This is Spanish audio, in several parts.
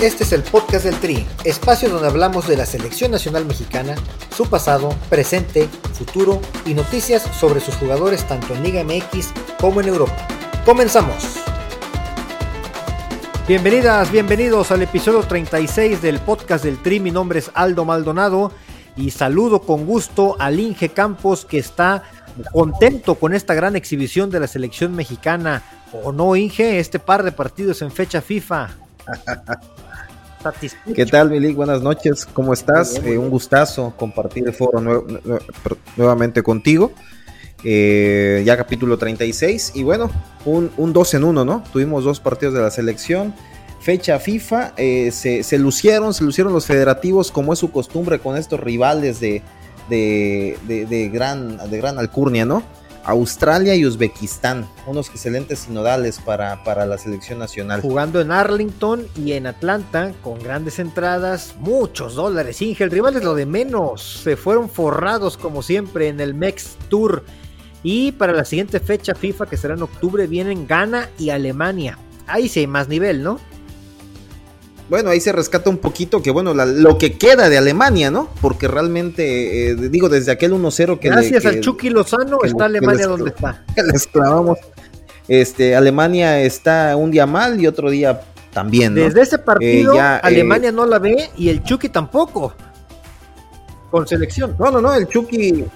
Este es el podcast del Tri, espacio donde hablamos de la selección nacional mexicana, su pasado, presente, futuro y noticias sobre sus jugadores tanto en Liga MX como en Europa. Comenzamos. Bienvenidas, bienvenidos al episodio 36 del podcast del Tri. Mi nombre es Aldo Maldonado y saludo con gusto al Inge Campos que está contento con esta gran exhibición de la selección mexicana. ¿O no, Inge? Este par de partidos en fecha FIFA. ¿Qué tal, Milik? Buenas noches, ¿cómo estás? Eh, un gustazo compartir el foro nuevamente contigo. Eh, ya capítulo 36 y bueno, un, un 2 en 1, ¿no? Tuvimos dos partidos de la selección. Fecha FIFA, eh, se, lucieron, se lucieron los federativos como es su costumbre con estos rivales de, de, gran, de gran alcurnia, ¿no? Australia y Uzbekistán, unos excelentes sinodales para, para la selección nacional. Jugando en Arlington y en Atlanta, con grandes entradas, muchos dólares. Inge, el rival es lo de menos. Se fueron forrados como siempre en el Mex Tour. Y para la siguiente fecha FIFA, que será en octubre, vienen Ghana y Alemania. Ahí sí hay más nivel, ¿no? Bueno, ahí se rescata un poquito que, bueno, lo que queda de Alemania, ¿no? Porque realmente, eh, digo, desde aquel 1-0 que... Gracias al Chucky Lozano está Alemania donde está. Les clavamos. Este, Alemania está un día mal y otro día también, ¿no? Desde ese partido, eh, Alemania no la ve y el Chucky tampoco. Con selección. No, no, no, el Chucky...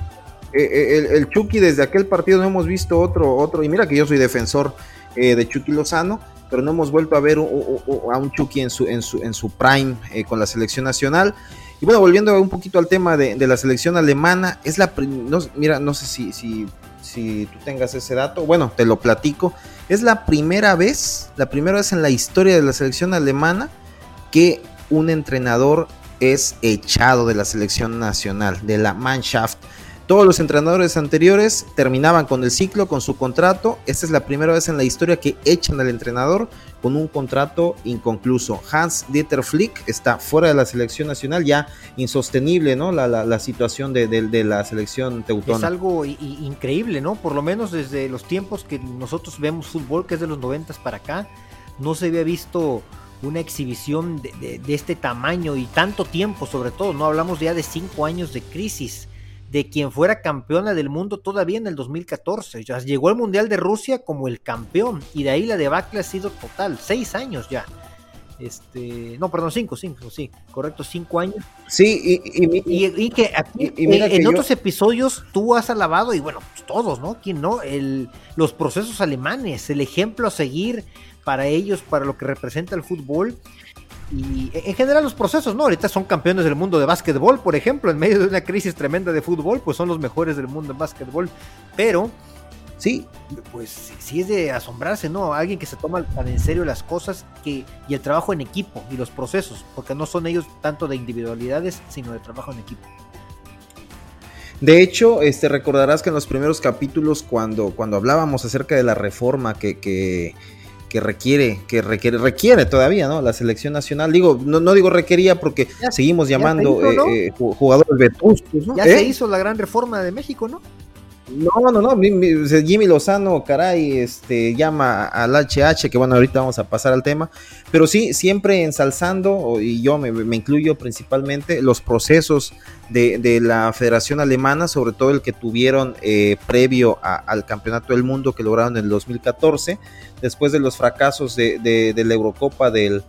Eh, el, el, Chucky desde aquel partido no hemos visto otro, otro, y mira que yo soy defensor de Chucky Lozano, pero no hemos vuelto a ver a un Chucky en su, en su, en su prime eh, con la selección nacional. Y bueno, volviendo un poquito al tema de, la selección alemana, es la no, mira, no sé si, si, si tú tengas ese dato, bueno, te lo platico. Es la primera vez, la primera vez en la historia de la selección alemana que un entrenador es echado de la selección nacional, de la Mannschaft. Todos los entrenadores anteriores terminaban con el ciclo, con su contrato. Esta es la primera vez en la historia que echan al entrenador con un contrato inconcluso. Hans Dieter Flick está fuera de la selección nacional, ya insostenible, ¿no? La, situación de, la selección teutona. Es algo increíble, ¿no? Por lo menos desde los tiempos que nosotros vemos fútbol, que es de los noventas para acá, no se había visto una exhibición de, de, este tamaño y tanto tiempo, sobre todo, no hablamos ya de cinco años de crisis de quien fuera campeona del mundo todavía en el 2014. Ya llegó al Mundial de Rusia como el campeón y de ahí la debacle ha sido total, seis años ya. Este, no, perdón, cinco, cinco, sí, correcto, cinco años. Sí, y, que aquí en, otros episodios tú has alabado, y bueno, pues todos, ¿no? ¿Quién no? El, los procesos alemanes, el ejemplo a seguir para ellos, para lo que representa el fútbol y en general los procesos, ¿no? Ahorita son campeones del mundo de básquetbol, por ejemplo, en medio de una crisis tremenda de fútbol, pues son los mejores del mundo en básquetbol. Pero, sí, pues sí es de asombrarse, ¿no? Alguien que se toma tan en serio las cosas que, y el trabajo en equipo y los procesos, porque no son ellos tanto de individualidades, sino de trabajo en equipo. De hecho, este, recordarás que en los primeros capítulos, cuando, cuando hablábamos acerca de la reforma que, que que requiere, que requiere, requiere todavía, ¿no? La selección nacional. Digo, no, no digo requería porque seguimos llamando eh, jugadores vetustos, ¿no? Ya se hizo la gran reforma de México, ¿no? No, no, no, Jimmy Lozano, caray, este, llama al HH, que bueno, ahorita vamos a pasar al tema, pero sí, siempre ensalzando, y yo me, incluyo principalmente, los procesos de, la Federación Alemana, sobre todo el que tuvieron eh, previo al Campeonato del Mundo que lograron en el 2014, después de los fracasos de, la Eurocopa del,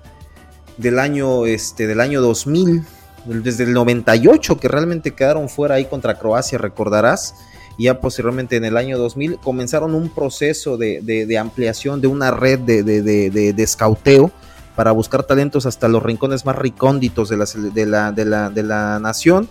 del, año, este, del año 2000, desde el 98 que realmente quedaron fuera ahí contra Croacia, recordarás y ya posteriormente en el año 2000 comenzaron un proceso de, ampliación de una red de, de, escauteo para buscar talentos hasta los rincones más recónditos de la, de la, de la, nación.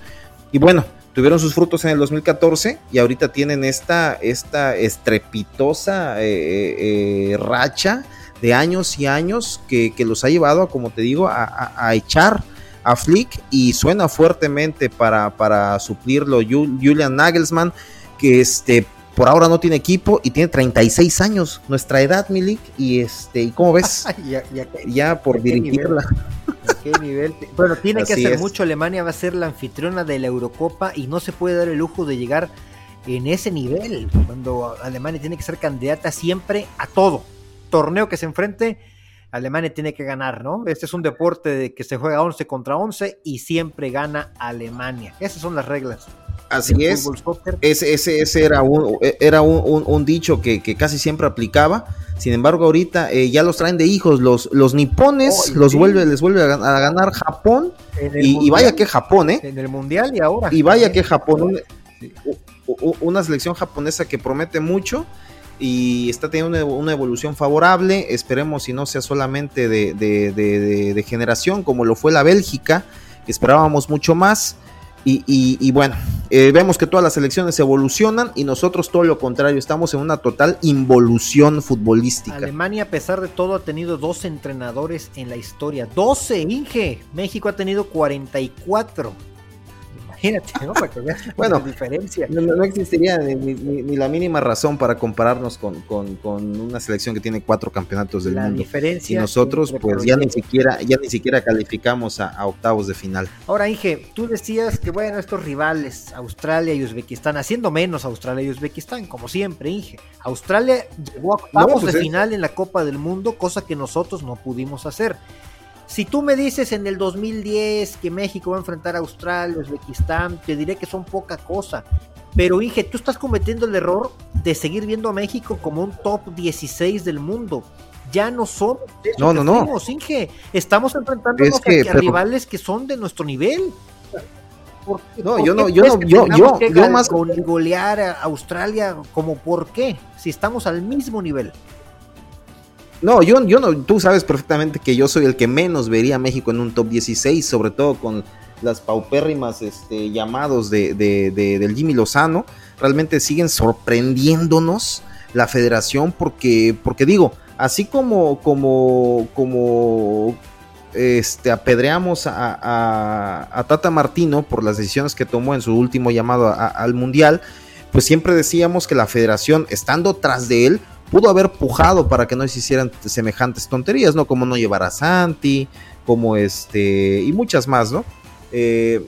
Y bueno, tuvieron sus frutos en el 2014 y ahorita tienen esta, esta estrepitosa eh, eh, eh, racha de años y años que, los ha llevado, como te digo, a, echar a Flick y suena fuertemente para, para suplirlo Julian Nagelsmann que este por ahora no tiene equipo y tiene 36 años, nuestra edad, Milik, y este, ¿y cómo ves? ya, por dirigirla. qué nivel? Bueno, tiene que hacer mucho. Alemania va a ser la anfitriona de la Eurocopa y no se puede dar el lujo de llegar en ese nivel. Cuando Alemania tiene que ser candidata siempre a todo. Torneo que se enfrente, Alemania tiene que ganar, ¿no? Este es un deporte de que se juega 11 contra 11 y siempre gana Alemania. Esas son las reglas. Así es. Ese, ese, ese, era un, era un, dicho que, casi siempre aplicaba. Sin embargo, ahorita eh, ya los traen de hijos. Los, los nipones los vuelve, les vuelve a, ganar Japón. Y, vaya que Japón, ¿eh? En el mundial y ahora. Y vaya que Japón. Una, selección japonesa que promete mucho y está teniendo una, evolución favorable. Esperemos si no sea solamente de, de, generación, como lo fue la Bélgica, que esperábamos mucho más. Y, bueno, eh, vemos que todas las selecciones evolucionan y nosotros todo lo contrario, estamos en una total involución futbolística. Alemania a pesar de todo ha tenido dos entrenadores en la historia, 12 Inge, México ha tenido 44 imagínate, ¿no? Para que veas bueno, la diferencia. No, existiría ni, la mínima razón para compararnos con, una selección que tiene cuatro campeonatos del mundo. Diferencia y nosotros, pues ya ni siquiera, ya ni siquiera calificamos a, octavos de final. Ahora, Inge, tú decías que bueno, estos rivales, Australia y Uzbekistán, haciendo menos Australia y Uzbekistán, como siempre, Inge. Australia llegó a octavos pues de final en la Copa del Mundo, cosa que nosotros no pudimos hacer. Si tú me dices en el 2010 que México va a enfrentar a Australia, Uzbekistán, te diré que son poca cosa. Pero Inge, tú estás cometiendo el error de seguir viendo a México como un top 16 del mundo. Ya no somos. No, no, no. Inge. Estamos enfrentándonos a, rivales que son de nuestro nivel. no, yo no, yo no, yo, yo, yo más. golear a Australia, como por qué? Si estamos al mismo nivel. No, yo, yo no, tú sabes perfectamente que yo soy el que menos vería a México en un top 16, sobre todo con las paupérrimas este, llamados de, del Jimmy Lozano. Realmente siguen sorprendiéndonos la federación porque, porque digo, así como, como, como este, apedreamos a, Tata Martino por las decisiones que tomó en su último llamado al Mundial, pues siempre decíamos que la federación, estando tras de él, pudo haber pujado para que no se hicieran semejantes tonterías, ¿no? Como no llevar a Santi, como este, y muchas más, ¿no? Eh,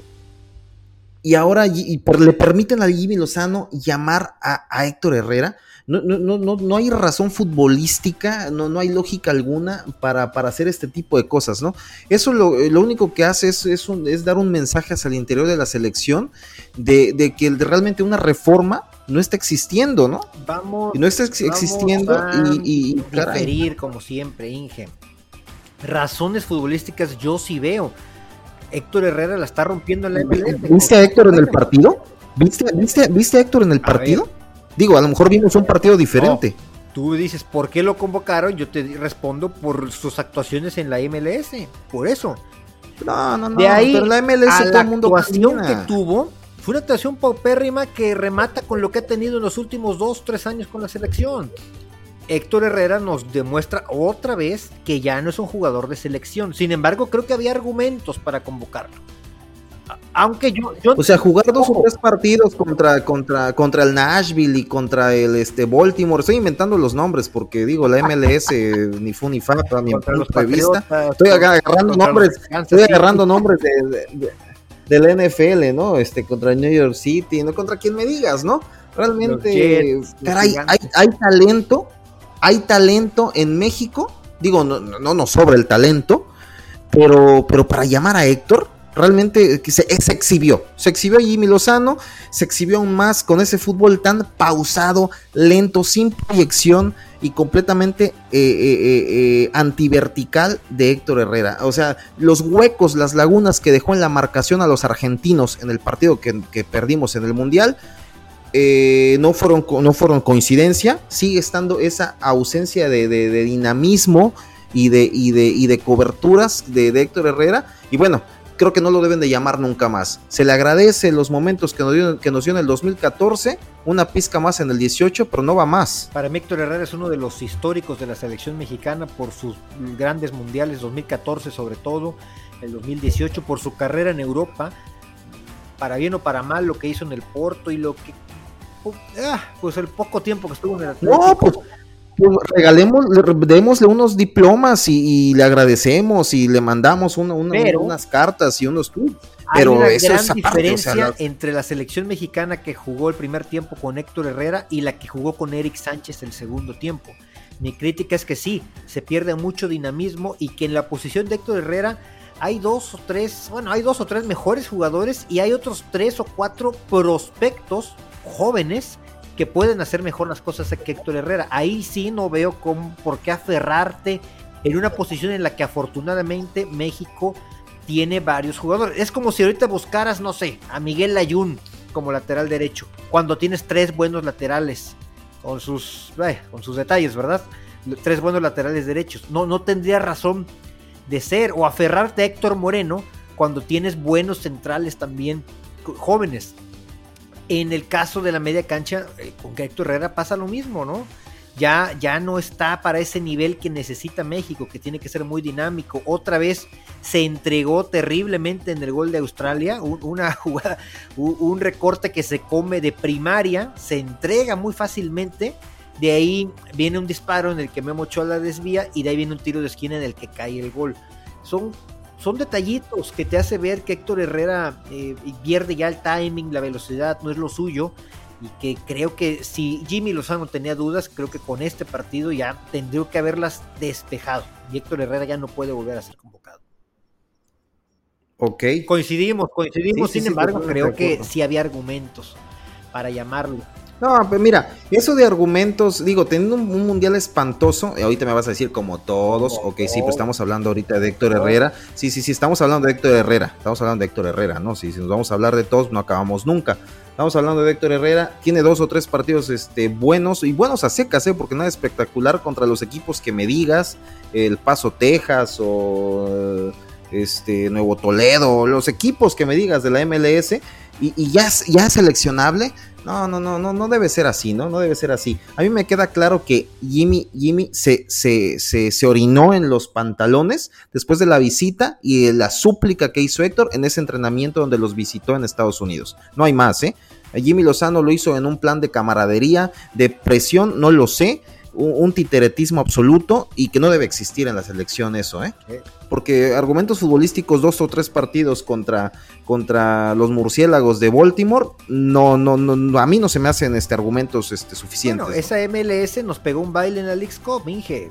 y ahora y le permiten a Jimmy Lozano llamar a, Héctor Herrera. No, no, no, no, hay razón futbolística, no, no hay lógica alguna para, para hacer este tipo de cosas, ¿no? Eso lo, único que hace es, es, dar un mensaje hacia el interior de la selección de, de que realmente una reforma no está existiendo, ¿no? Vamos. No está existiendo y, y como siempre, Inge. Razones futbolísticas yo sí veo. Héctor Herrera la está rompiendo en la MLS. ¿Viste a Héctor en el partido? ¿Viste, viste, a Héctor en el partido? Digo, a lo mejor vimos un partido diferente. tú dices, ¿por qué lo convocaron? Yo te respondo por sus actuaciones en la MLS. Por eso. No, no, no. De ahí pero la MLS todo el mundo actuación que tuvo fue una actuación paupérrima que remata con lo que ha tenido en los últimos dos, tres años con la selección. Héctor Herrera nos demuestra otra vez que ya no es un jugador de selección. Sin embargo, creo que había argumentos para convocarlo. Aunque yo, o sea, jugar dos o tres partidos contra, contra, contra el Nashville y contra el este, Baltimore. Estoy inventando los nombres porque digo, la MLS ni fu ni fa para mi punto de vista. Estoy agarrando nombres, estoy agarrando nombres de del NFL, ¿no? Este, contra New York City, no contra quien me digas, ¿no? Realmente, caray, hay, talento, hay talento en México, digo, no, no nos sobra el talento, pero, pero para llamar a Héctor, realmente se, se, exhibió. Se exhibió Jimmy Lozano, se exhibió aún más con ese fútbol tan pausado, lento, sin proyección y completamente eh, eh, eh, antivertical de Héctor Herrera. O sea, los huecos, las lagunas que dejó en la marcación a los argentinos en el partido que, perdimos en el Mundial. no, fueron, no fueron coincidencia, sigue estando esa ausencia de, dinamismo y de, y de, y de coberturas de, de Héctor Herrera. Y bueno, creo que no lo deben de llamar nunca más. Se le agradece los momentos que nos dio, que nos dio en el 2014, una pizca más en el 18, pero no va más. Para mí Héctor Herrera es uno de los históricos de la selección mexicana por sus grandes mundiales, 2014 sobre todo, el 2018, por su carrera en Europa, para bien o para mal lo que hizo en el Porto y lo que... Ah, pues el poco tiempo que estuvo en el Atlético. No, pues pues regalemos, démosle unos diplomas y, le agradecemos y le mandamos unas cartas y unos tweets. Pero hay una gran diferencia entre la selección mexicana que jugó el primer tiempo con Héctor Herrera y la que jugó con Eric Sánchez el segundo tiempo. Mi crítica es que sí, se pierde mucho dinamismo y que en la posición de Héctor Herrera hay dos o tres, bueno, hay dos o tres mejores jugadores y hay otros tres o cuatro prospectos jóvenes que pueden hacer mejor las cosas que Héctor Herrera. Ahí sí no veo por qué aferrarte en una posición en la que afortunadamente México tiene varios jugadores. Es como si ahorita buscaras, no sé, a Miguel Layún como lateral derecho, cuando tienes tres buenos laterales, con sus, con sus detalles, ¿verdad? Tres buenos laterales derechos. No, no tendría razón de ser o aferrarte a Héctor Moreno cuando tienes buenos centrales también jóvenes. En el caso de la media cancha, eh, con Héctor Herrera pasa lo mismo, ¿no? Ya, ya no está para ese nivel que necesita México, que tiene que ser muy dinámico. Otra vez se entregó terriblemente en el gol de Australia, una jugada, un recorte que se come de primaria, se entrega muy fácilmente. De ahí viene un disparo en el que Memo Ochoa desvía y de ahí viene un tiro de esquina en el que cae el gol. Son son detallitos que te hace ver que Héctor Herrera eh, pierde ya el timing, la velocidad, no es lo suyo. Y que creo que si Jimmy Lozano tenía dudas, creo que con este partido ya tendría que haberlas despejado. Y Héctor Herrera ya no puede volver a ser convocado. Ok. Coincidimos, coincidimos, sin embargo, creo que sí había argumentos para llamarlo. No, pues mira, eso de argumentos, digo, teniendo un, mundial espantoso, ahorita me vas a decir como todos, ok, sí, pues estamos hablando ahorita de Héctor Herrera, sí, sí, sí, estamos hablando de Héctor Herrera, estamos hablando de Héctor Herrera, ¿no? Si, si nos vamos a hablar de todos, no acabamos nunca. Estamos hablando de Héctor Herrera, tiene dos o tres partidos este, buenos y buenos a secas, ¿eh? porque nada espectacular contra los equipos que me digas, el Paso Texas o este Nuevo Toledo, los equipos que me digas de la MLS y, y ya, ya seleccionable no, no, no, no, no debe ser así, ¿no? No debe ser así. A mí me queda claro que Jimmy, Jimmy se, se, se, orinó en los pantalones después de la visita y la súplica que hizo Héctor en ese entrenamiento donde los visitó en Estados Unidos. No hay más, ¿eh? Jimmy Lozano lo hizo en un plan de camaradería, de presión, no lo sé, un, titeretismo absoluto y que no debe existir en la selección eso, ¿eh? Porque argumentos futbolísticos, dos o tres partidos contra, contra los murciélagos de Baltimore, no, no, no, a mí no se me hacen este, argumentos este, suficientes. Bueno, esa MLS nos pegó un baile en la League Cup, Inge.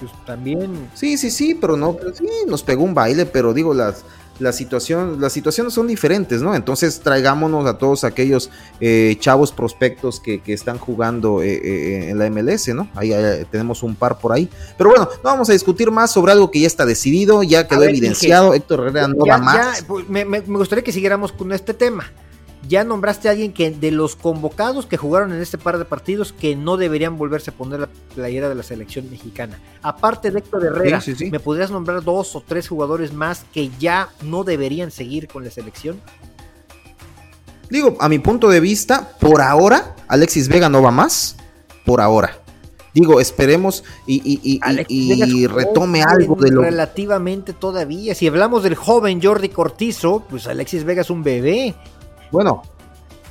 Pues también. Sí, sí, sí, pero no, sí, nos pegó un baile, pero digo, las, la situación, las situaciones son diferentes, ¿no? Entonces traigámonos a todos aquellos eh, chavos prospectos que, están jugando eh, eh, en la MLS, ¿no? Ahí, tenemos un par por ahí. Pero bueno, no vamos a discutir más sobre algo que ya está decidido, ya quedó evidenciado. Héctor Herrera no va más. Pues, me, me, gustaría que siguiéramos con este tema ya nombraste a alguien que de los convocados que jugaron en este par de partidos que no deberían volverse a poner la playera de la selección mexicana. Aparte de Héctor Herrera, ¿me podrías nombrar dos o tres jugadores más que ya no deberían seguir con la selección? Digo, a mi punto de vista, por ahora, Alexis Vega no va más. Por ahora. Digo, esperemos y, y retome algo de lo. Relativamente todavía. Si hablamos del joven Jordi Cortizo, pues Alexis Vega es un bebé bueno,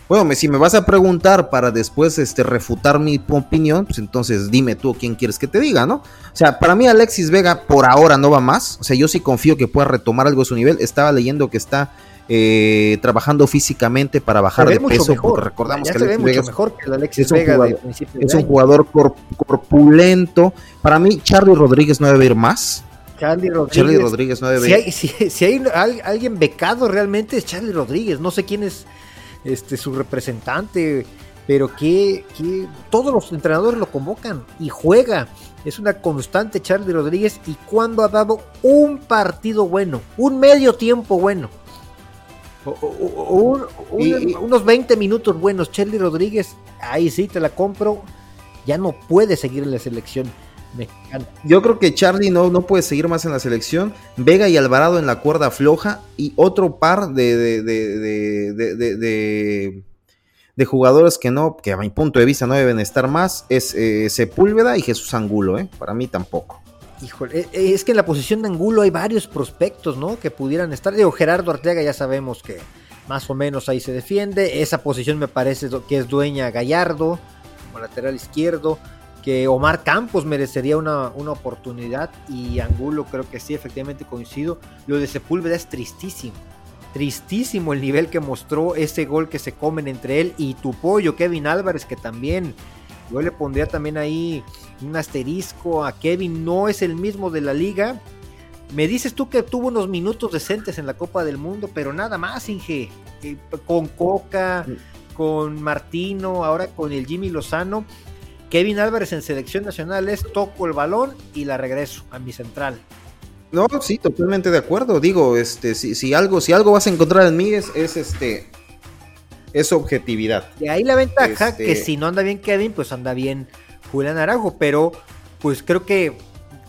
bueno, si me vas a preguntar para después este, refutar mi opinión, pues entonces dime tú quién quieres que te diga, ¿no? O sea, para mí Alexis Vega por ahora no va más. O sea, yo sí confío que pueda retomar algo de su nivel. Estaba leyendo que está eh, trabajando físicamente para bajar de peso, porque recordamos que Alexis Vega mejor que Alexis es un Vega jugador, es un jugador corpulento. Para mí, Charlie Rodríguez no debe ir más. Charlie Rodríguez. no debe si hay, alguien becado realmente es Charlie Rodríguez. No sé quién es este, su representante, pero que, todos los entrenadores lo convocan y juega. Es una constante Charlie Rodríguez y cuando ha dado un partido bueno, un medio tiempo bueno. unos 20 minutos buenos, Charlie Rodríguez, ahí sí te la compro, ya no puede seguir en la selección. Yo creo que Charlie no, no puede seguir más en la selección. Vega y Alvarado en la cuerda floja. Y otro par de, de, de, jugadores que no, que a mi punto de vista no deben estar más, es eh, Sepúlveda y Jesús Angulo, ¿eh? Para mí tampoco. Híjole, eh, eh, es que en la posición de Angulo hay varios prospectos, ¿no? Que pudieran estar. Digo, Gerardo Arteaga ya sabemos que más o menos ahí se defiende. Esa posición me parece que es dueña Gallardo, como lateral izquierdo que Omar Campos merecería una, oportunidad y Angulo creo que sí, efectivamente coincido. Lo de Sepúlveda es tristísimo. Tristísimo el nivel que mostró ese gol que se comen entre él y tu pollo, Kevin Álvarez, que también Yo le pondría también ahí un asterisco a Kevin, no es el mismo de la liga. Me dices tú que tuvo unos minutos decentes en la Copa del Mundo, pero nada más, Inge. Eh, con Coca, con Martino, ahora con el Jimmy Lozano. Kevin Álvarez en selección nacional es toco el balón y la regreso a mi central. No, sí, totalmente de acuerdo. Digo, este, si, si algo, si algo vas a encontrar en mí es, es este, es objetividad. Y ahí la ventaja que este si no anda bien Kevin, pues anda bien Julián Araujo, pero pues creo que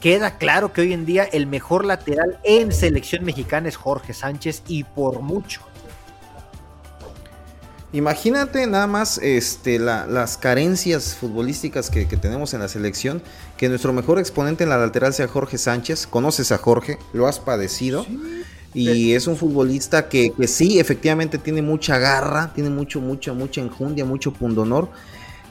queda claro que hoy en día el mejor lateral en selección mexicana es Jorge Sánchez y por mucho. Imagínate nada más este, las carencias futbolísticas que, tenemos en la selección, que nuestro mejor exponente en la lateral sea Jorge Sánchez. Conoces a Jorge, lo has padecido. Y es un futbolista que, que, sí, efectivamente tiene mucha garra, tiene mucho, mucha, mucha enjundia, mucho pundonor.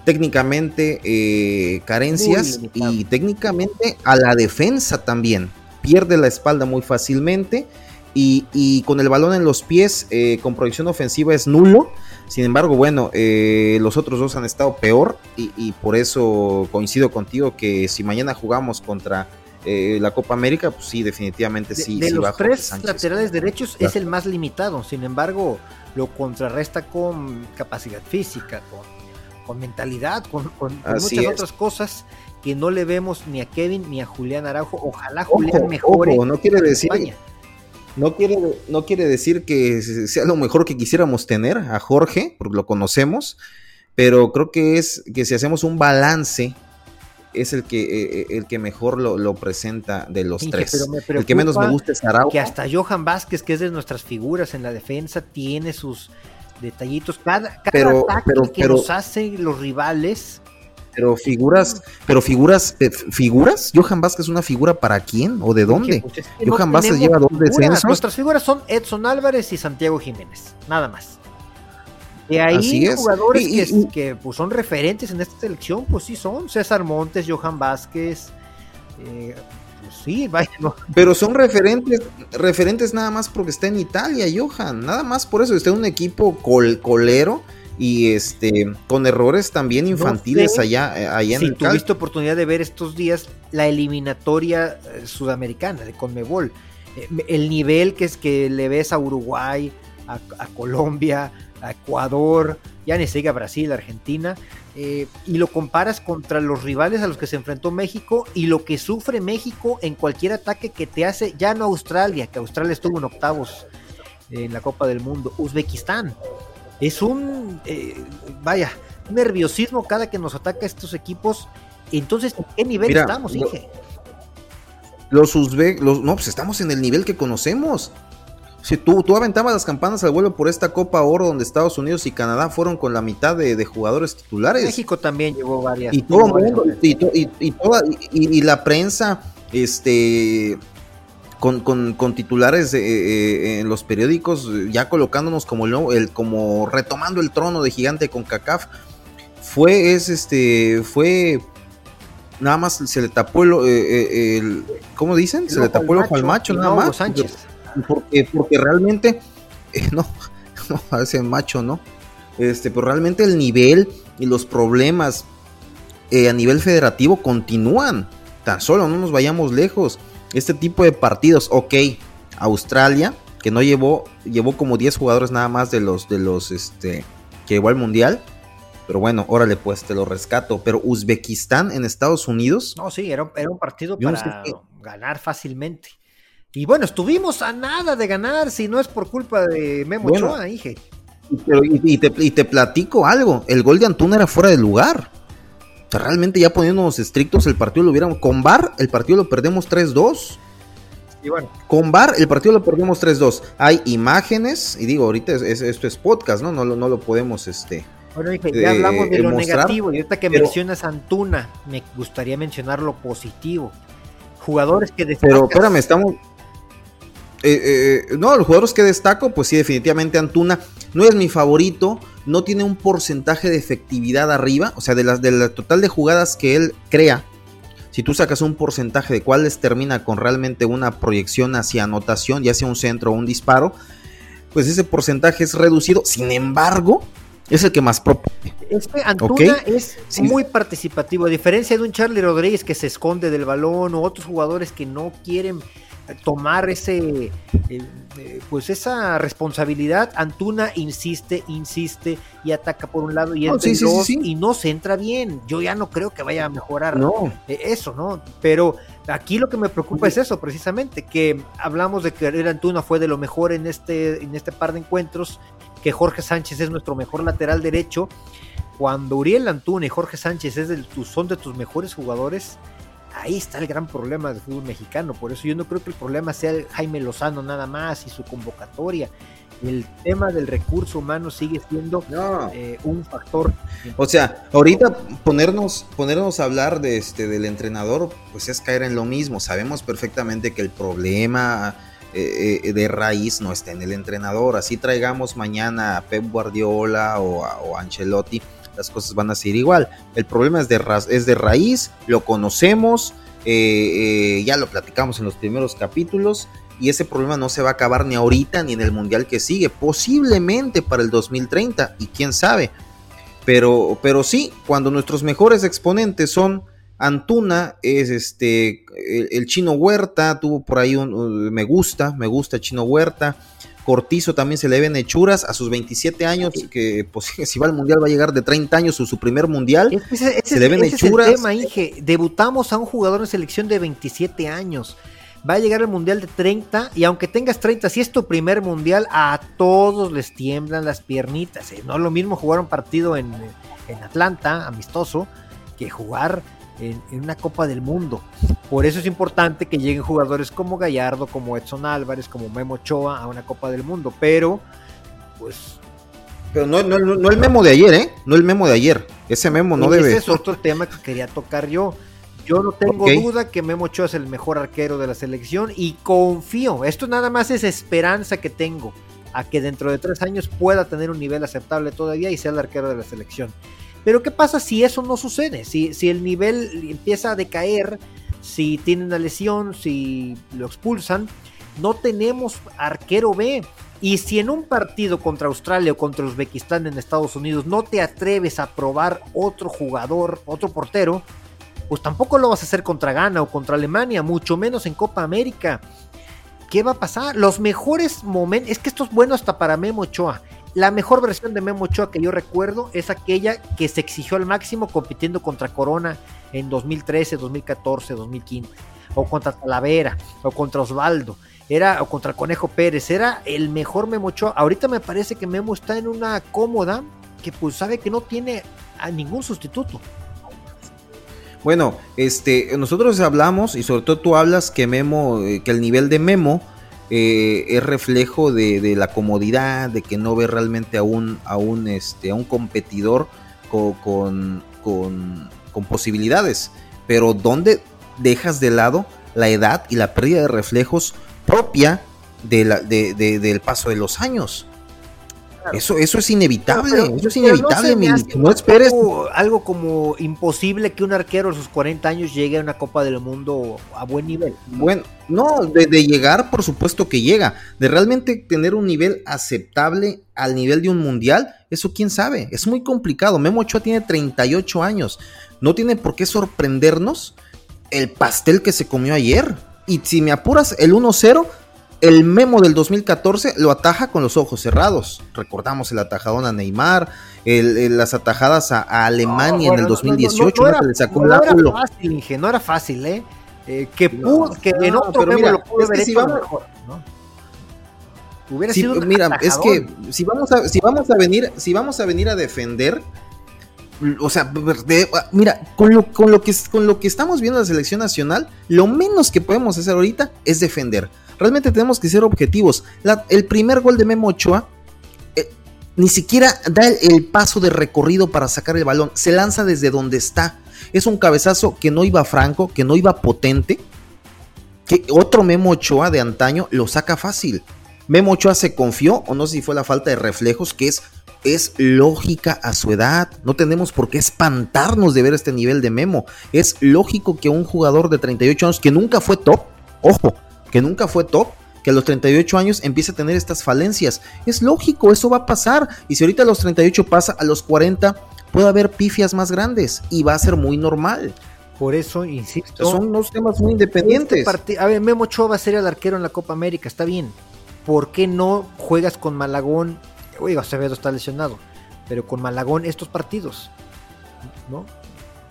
Técnicamente eh, carencias y técnicamente a la defensa también. Pierde la espalda muy fácilmente y, con el balón en los pies, eh, con proyección ofensiva es nulo. Sin embargo, bueno, eh, los otros dos han estado peor y, por eso coincido contigo que si mañana jugamos contra eh, la Copa América, pues sí, definitivamente sí. De, los tres laterales derechos es el más limitado, sin embargo, lo contrarresta con capacidad física, con, mentalidad, con, muchas otras cosas que no le vemos ni a Kevin ni a Julián Araujo. Ojalá Julián mejore. no quiere decir. No quiere, no quiere decir que sea lo mejor que quisiéramos tener a Jorge, porque lo conocemos, pero creo que es que si hacemos un balance, es el que, eh, eh, el que mejor lo, presenta de los tres. el que menos me gusta es Araujo. Que hasta Johan Vázquez, que es de nuestras figuras en la defensa, tiene sus detallitos. Cada, cada ataque que nos hacen los rivales pero figuras, pero figuras, eh, figuras, Johan Vázquez es una figura para quién o de dónde? Pues Johan Vázquez lleva dos descensos. Nuestras figuras son Edson Álvarez y Santiago Jiménez, nada más. De ahí jugadores que, pues, son referentes en esta selección, pues sí son César Montes, Johan Vázquez, eh, pues sí, vaya, Pero son referentes, referentes nada más porque está en Italia, Johan, nada más por eso está en un equipo colero y este con errores también infantiles allá, eh, allá en el tuviste oportunidad de ver estos días la eliminatoria eh, sudamericana de Conmebol, eh, el nivel que es que le ves a Uruguay, a, Colombia, a Ecuador, ya ni siquiera Brasil, Argentina, y lo comparas contra los rivales a los que se enfrentó México y lo que sufre México en cualquier ataque que te hace, ya no Australia, que Australia estuvo en octavos en la Copa del Mundo, Uzbekistán es un, eh, vaya, nerviosismo cada que nos ataca estos equipos. Entonces, ¿en qué nivel estamos, Inge? Los Uzbek, los, no, pues estamos en el nivel que conocemos. Si tú, tú aventabas las campanas al vuelo por esta Copa Oro donde Estados Unidos y Canadá fueron con la mitad de, jugadores titulares. México también llevó varias. Y todo y, y, toda, y, la prensa, este con, titulares eh, eh, en los periódicos, ya colocándonos como el, como retomando el trono de gigante con CACAF. Fue, es este, fue, nada más se le tapó el, eh, ¿cómo dicen? Se le tapó el ojo al macho, nada más. Porque, porque realmente, no, no, parece macho, ¿no? Este, pero realmente el nivel y los problemas a nivel federativo continúan. Tan solo no nos vayamos lejos este tipo de partidos, ok, Australia, que no llevó, llevó como 10 jugadores nada más de los, de los, este, que llevó al Mundial. Pero bueno, órale, pues te lo rescato. Pero Uzbekistán en Estados Unidos. No, sí, era, un partido para ganar fácilmente. Y bueno, estuvimos a nada de ganar, si no es por culpa de Memo Ochoa, dije. y, te, y, te, platico algo: el gol de Antuna era fuera de lugar realmente ya poniéndonos estrictos, el partido lo hubiéramos. Con VAR, el partido lo perdemos 3-2. Y bueno. Con VAR, el partido lo perdemos 3-2. Hay imágenes, y digo, ahorita esto es podcast, ¿no? No, no lo podemos, este. Bueno, ya hablamos de lo negativo, y ahorita que mencionas Antuna, me gustaría mencionar lo positivo. Jugadores que Pero espérame, estamos. Eh, eh, no, los jugadores que destaco, pues sí, definitivamente Antuna no es mi favorito, no tiene un porcentaje de efectividad arriba, o sea, de las del total de jugadas que él crea, si tú sacas un porcentaje de cuáles termina con realmente una proyección hacia anotación, ya sea un centro o un disparo, pues ese porcentaje es reducido. Sin embargo, es el que más propone. Es que Antuna es muy participativo, a diferencia de un Charlie Rodríguez que se esconde del balón o otros jugadores que no quieren tomar ese eh, pues esa responsabilidad Antuna insiste insiste y ataca por un lado y no, y no se entra bien. Yo ya no creo que vaya a mejorar eh, eso no pero aquí lo que me preocupa es eso precisamente que hablamos de que Antuna fue de lo mejor en este en este par de encuentros que Jorge Sánchez es nuestro mejor lateral derecho. Cuando Uriel Antuna y Jorge Sánchez es son de tus mejores jugadores ahí está el gran problema del fútbol mexicano. Por eso yo no creo que el problema sea el Jaime Lozano nada más y su convocatoria. El tema del recurso humano sigue siendo eh, un factor. O sea, ahorita ponernos, ponernos a hablar de este, del entrenador, pues es caer en lo mismo. Sabemos perfectamente que el problema eh, eh, de raíz no está en el entrenador. Así traigamos mañana a Pep Guardiola o a Ancelotti las cosas van a ser igual. El problema es de, es de raíz, lo conocemos, eh, eh, ya lo platicamos en los primeros capítulos y ese problema no se va a acabar ni ahorita ni en el mundial que sigue, posiblemente para el 2030 y quién sabe. Pero, pero sí, cuando nuestros mejores exponentes son Antuna, es este, el, chino Huerta, tuvo por ahí un, me gusta, me gusta Chino Huerta, Cortizo también se le ven hechuras a sus 27 años, que pues, si va al mundial va a llegar de 30 años su, su primer mundial. se le ven hechuras. Es el tema, Inge. Debutamos a un jugador en selección de 27 años. Va a llegar al mundial de 30 y aunque tengas 30, si es tu primer mundial, a todos les tiemblan las piernitas. ¿eh? No es lo mismo jugar un partido en, en Atlanta, amistoso, que jugar en, una Copa del Mundo. Por eso es importante que lleguen jugadores como Gallardo, como Edson Álvarez, como Memo Ochoa a una Copa del Mundo. Pero, pues. Pero no, no, el memo de ayer, ¿eh? No el memo de ayer. Ese memo no debe. Ese es otro tema que quería tocar yo. Yo no tengo duda que Memo Ochoa es el mejor arquero de la selección y confío. Esto nada más es esperanza que tengo a que dentro de tres años pueda tener un nivel aceptable todavía y sea el arquero de la selección. Pero ¿qué pasa si eso no sucede? Si, si el nivel empieza a decaer, si tiene una lesión, si lo expulsan, no tenemos arquero B. Y si en un partido contra Australia o contra Uzbekistán en Estados Unidos no te atreves a probar otro jugador, otro portero, pues tampoco lo vas a hacer contra Ghana o contra Alemania, mucho menos en Copa América. ¿Qué va a pasar? Los mejores momentos, es que esto es bueno hasta para Memo Ochoa. La mejor versión de Memo Ochoa que yo recuerdo es aquella que se exigió al máximo compitiendo contra Corona en 2013, 2014, 2015, o contra Talavera, o contra Osvaldo, era, o contra Conejo Pérez, era el mejor Memo Ochoa. Ahorita me parece que Memo está en una cómoda que pues sabe que no tiene a ningún sustituto. Bueno, este, nosotros hablamos y sobre todo tú hablas que Memo, eh, que el nivel de Memo eh, es reflejo de, la comodidad, de que no ve realmente a un, a un, este, a un competidor con, con, posibilidades. Pero ¿dónde dejas de lado la edad y la pérdida de reflejos propia de la, del paso de los años? Eso, eso es inevitable, eso es inevitable, no, esperes. Algo, como imposible que un arquero a sus 40 años llegue a una Copa del Mundo a buen nivel. Bueno, no, de, llegar, por supuesto que llega. De realmente tener un nivel aceptable al nivel de un mundial, eso quién sabe. Es muy complicado. Memo Ochoa tiene 38 años. No tiene por qué sorprendernos el pastel que se comió ayer. Y si me apuras, el 1-0 el memo del 2014 lo ataja con los ojos cerrados. Recordamos el atajadón a Neymar, las atajadas a, Alemania en el 2018, no, era, fácil, Inge, no era fácil, ¿eh? eh que, que en otro memo lo pudo haber hecho mejor, ¿no? Hubiera sido mira, es que si vamos a, si vamos a venir, si vamos a venir a defender, o sea, mira, con lo, con lo que con lo que estamos viendo en la selección nacional, lo menos que podemos hacer ahorita es defender Realmente tenemos que ser objetivos. el primer gol de Memo Ochoa eh, ni siquiera da el, paso de recorrido para sacar el balón. Se lanza desde donde está. Es un cabezazo que no iba franco, que no iba potente. Que otro Memo Ochoa de antaño lo saca fácil. Memo Ochoa se confió, o no sé si fue la falta de reflejos, que es, es lógica a su edad. No tenemos por qué espantarnos de ver este nivel de Memo. Es lógico que un jugador de 38 años que nunca fue top, ojo, que nunca fue top, que a los 38 años empiece a tener estas falencias. Es lógico, eso va a pasar. Y si ahorita a los 38 pasa, a los 40 puede haber pifias más grandes y va a ser muy normal. Por eso, insisto. Son dos temas muy independientes. Este a ver, Memo Ochoa va a ser el arquero en la Copa América, está bien. ¿Por qué no juegas con Malagón? Oiga, Acevedo está lesionado, pero con Malagón estos partidos, ¿no?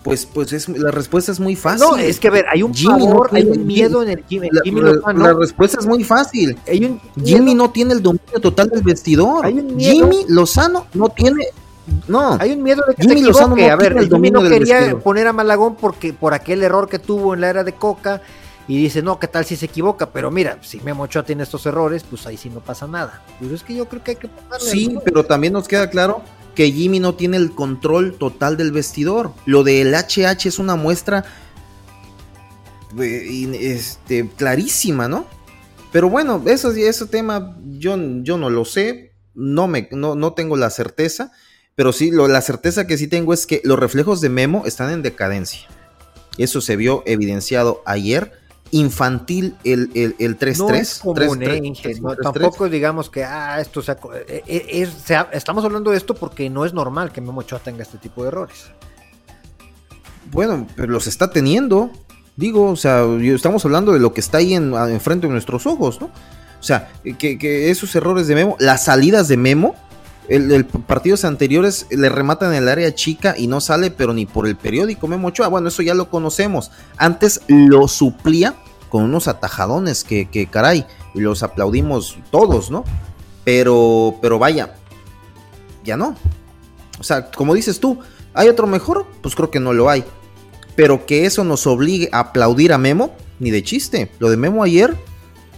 Pues, pues es, la respuesta es muy fácil. No, es que a ver, hay un hay un miedo en el Jimmy. la, respuesta es muy fácil. Jimmy no tiene el dominio total del vestidor. Jimmy Lozano no tiene no. Hay un miedo de que Jimmy se equivoque. a ver, Jimmy no quería poner a Malagón porque por aquel error que tuvo en la era de Coca y dice, no, ¿qué tal si se equivoca? Pero mira, si Memo Ochoa tiene estos errores, pues ahí sí no pasa nada. Pues es que yo creo que hay que Sí, pero también nos queda claro que Jimmy no tiene el control total del vestidor. Lo del HH es una muestra eh, este, clarísima, ¿no? Pero bueno, eso, ese tema yo, yo no lo sé, no, me, no, no tengo la certeza, pero sí, lo, la certeza que sí tengo es que los reflejos de Memo están en decadencia. Eso se vio evidenciado ayer infantil el 3-3. No tampoco digamos que, ah, esto sea, eh, eh, estamos hablando de esto porque no es normal que Memo Ochoa tenga este tipo de errores. Bueno, pero los está teniendo. Digo, o sea, estamos hablando de lo que está ahí en, frente de nuestros ojos, ¿no? O sea, que, que esos errores de Memo, las salidas de Memo, el, partidos anteriores le rematan en el área chica y no sale, pero ni por el periódico Memo Ochoa. Bueno, eso ya lo conocemos. Antes lo suplía con unos atajadones que, que caray, los aplaudimos todos, ¿no? Pero, pero vaya, ya no. O sea, como dices tú, ¿hay otro mejor? Pues creo que no lo hay. Pero que eso nos obligue a aplaudir a Memo, ni de chiste. Lo de Memo ayer,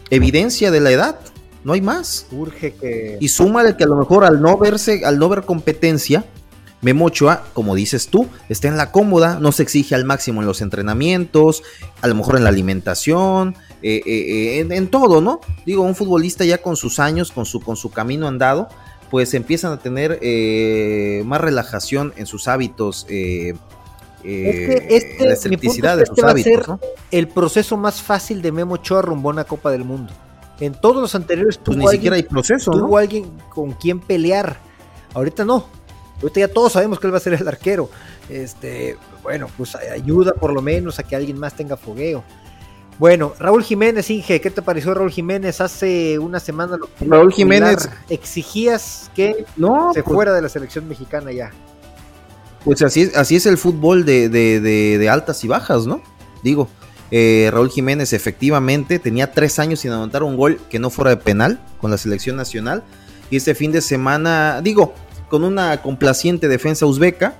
evidencia de la edad no hay más. Urge que. Y súmale que a lo mejor al no verse, al no ver competencia, Memo Ochoa, como dices tú, está en la cómoda, no se exige al máximo en los entrenamientos, a lo mejor en la alimentación, eh, eh, eh, en, todo, ¿no? Digo, un futbolista ya con sus años, con su, con su camino andado, pues empiezan a tener más relajación en sus hábitos. es que este, la de este sus va a ser el proceso más fácil de Memo Ochoa rumbo a una Copa del Mundo. En todos los anteriores pues ni siquiera hay proceso. Tuvo alguien con quien pelear. Ahorita no. Ahorita ya todos sabemos que él va a ser el arquero. Este, bueno, pues ayuda por lo menos a que alguien más tenga fogueo. Bueno, Raúl Jiménez, Inge, ¿qué te pareció Raúl Jiménez? Hace una semana lo Raúl Jiménez exigías que no se pues fuera de la selección mexicana ya. Pues así es, así es el fútbol de, de, de altas y bajas, ¿no? Digo, eh, Raúl Jiménez efectivamente tenía tres años sin anotar un gol que no fuera de penal con la selección nacional. Y este fin de semana, digo, con una complaciente defensa uzbeca,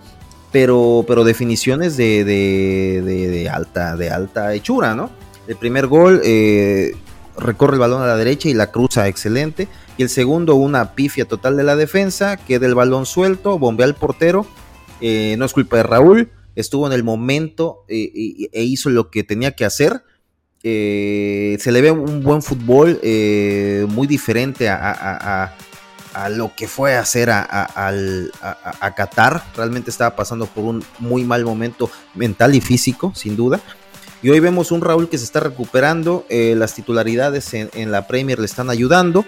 pero, pero definiciones de, de, alta, de alta hechura, ¿no? El primer gol eh, recorre el balón a la derecha y la cruza excelente. Y el segundo, una pifia total de la defensa, queda el balón suelto, bombea al portero. Eh, no es culpa de Raúl, estuvo en el momento eh, e hizo lo que tenía que hacer. Eh, se le ve un buen fútbol eh, muy diferente a, lo que fue a hacer a, Qatar. Realmente estaba pasando por un muy mal momento mental y físico, sin duda. Y hoy vemos un Raúl que se está recuperando. las titularidades en, la Premier le están ayudando.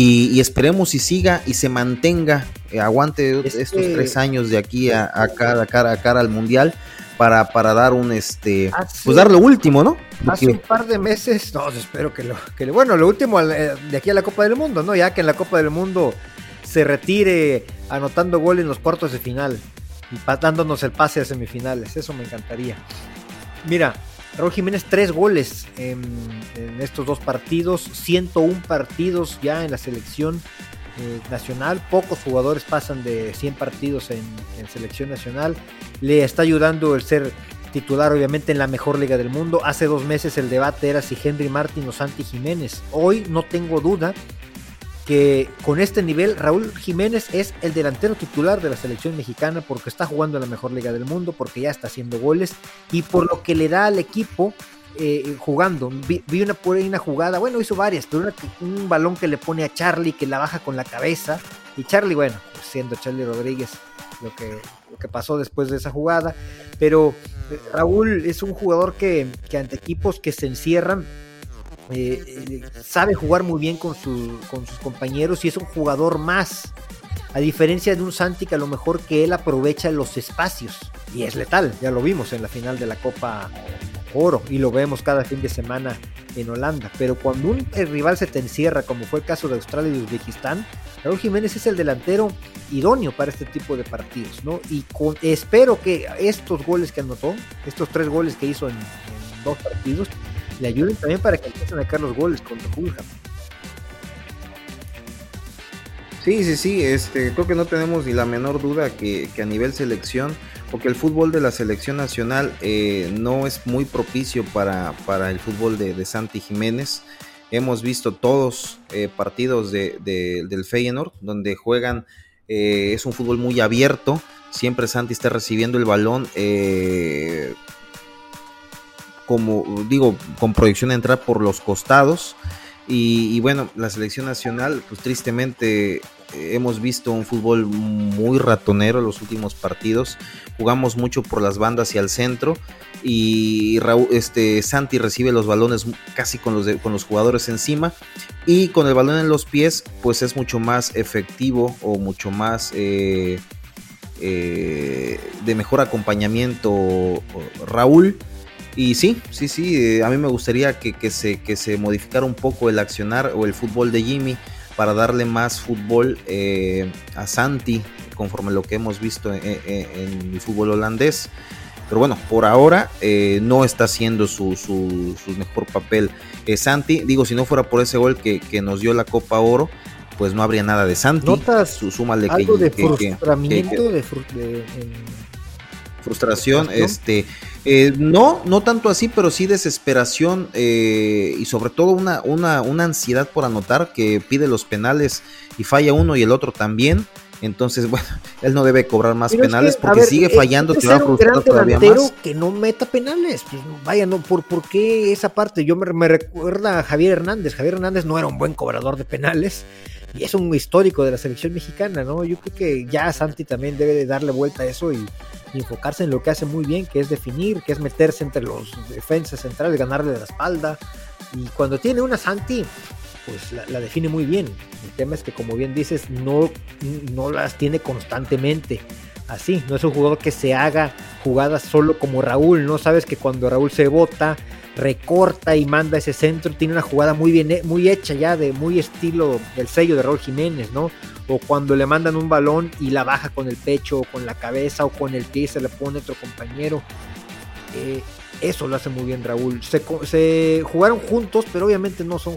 Y, esperemos y siga y se mantenga, eh, aguante estos tres años de aquí a, cara, a cara a cara al mundial para, para dar un este pues dar lo último, ¿no? Hace un par de meses, no, espero que lo, que bueno, lo último eh, de aquí a la Copa del Mundo, ¿no? Ya que en la Copa del Mundo se retire anotando gol en los cuartos de final y dándonos el pase a semifinales, eso me encantaría. Mira, Raúl Jiménez, tres goles en, estos dos partidos, 101 partidos ya en la selección eh, nacional. Pocos jugadores pasan de 100 partidos en, selección nacional. Le está ayudando el ser titular, obviamente, en la mejor liga del mundo. Hace dos meses el debate era si Henry Martin o Santi Jiménez. Hoy no tengo duda que con este nivel Raúl Jiménez es el delantero titular de la selección mexicana porque está jugando en la mejor liga del mundo, porque ya está haciendo goles y por lo que le da al equipo eh, jugando. Vi, una, una jugada, bueno, hizo varias, pero un balón que le pone a Charlie que la baja con la cabeza y Charlie, bueno, siendo Charlie Rodríguez lo que, lo que pasó después de esa jugada, pero eh, Raúl es un jugador que, que ante equipos que se encierran eh, sabe jugar muy bien con, sus compañeros y es un jugador más. A diferencia de un Santi que a lo mejor que él aprovecha los espacios y es letal, ya lo vimos en la final de la Copa Oro y lo vemos cada fin de semana en Holanda. Pero cuando un rival se te encierra, como fue el caso de Australia y Uzbekistán, Raúl Jiménez es el delantero idóneo para este tipo de partidos, ¿no? Y espero que estos goles que anotó, estos tres goles que hizo en, dos partidos, le ayuden también para que empiecen a caer los goles contra Fulham. Sí, sí, sí, este, creo que no tenemos ni la menor duda que, a nivel selección, porque el fútbol de la selección nacional eh, no es muy propicio para, para el fútbol de, de Santi Jiménez. Hemos visto todos eh, partidos de, del Feyenoord donde juegan, eh, es un fútbol muy abierto, siempre Santi está recibiendo el balón eh, como digo, con proyección de entrar por los costados. Y, bueno, la selección nacional, pues tristemente hemos visto un fútbol muy ratonero en los últimos partidos. Jugamos mucho por las bandas y al centro y Raúl, este, Santi recibe los balones casi con los, con los jugadores encima y con el balón en los pies pues es mucho más efectivo o mucho más eh, eh, de mejor acompañamiento Raúl y sí, sí, sí, eh, a mí me gustaría que, se, que se modificara un poco el accionar o el fútbol de Jimmy para darle más fútbol a Santi conforme lo que hemos visto en el fútbol holandés. Pero bueno, por ahora eh, no está haciendo su, su, mejor papel eh, Santi. Digo, si no fuera por ese gol que, nos dio la Copa Oro, pues no habría nada de Santi. ¿Notas su, algo de frustramiento, de, frustración, este, eh, no, no tanto así, pero sí desesperación y sobre todo una, una, una ansiedad por anotar que pide los penales y falla uno y el otro también. Entonces, bueno, él no debe cobrar más penales porque sigue eh, fallando, te va a frustrar todavía más. que no meta penales. Pues, vaya, no, ¿por, ¿por qué esa parte? Yo me, me recuerda a Javier Hernández. Javier Hernández no era un buen cobrador de penales y es un histórico de la selección mexicana, ¿no? Yo creo que ya Santi también debe de darle vuelta a eso y, enfocarse en lo que hace muy bien, que es definir, que es meterse entre los defensas centrales, ganarle la espalda. Y cuando tiene una Santi, pues la, define muy bien. El tema es que, como bien dices, no, no las tiene constantemente. Así, no es un jugador que se haga jugadas solo como Raúl, ¿no? Sabes que cuando Raúl se bota, recorta y manda ese centro, tiene una jugada muy bien, muy hecha ya, de muy estilo del sello de Raúl Jiménez, ¿no? O cuando le mandan un balón y la baja con el pecho, o con la cabeza, o con el pie, se le pone otro compañero. Eh, eso lo hace muy bien Raúl. Se, se, jugaron juntos, pero obviamente no son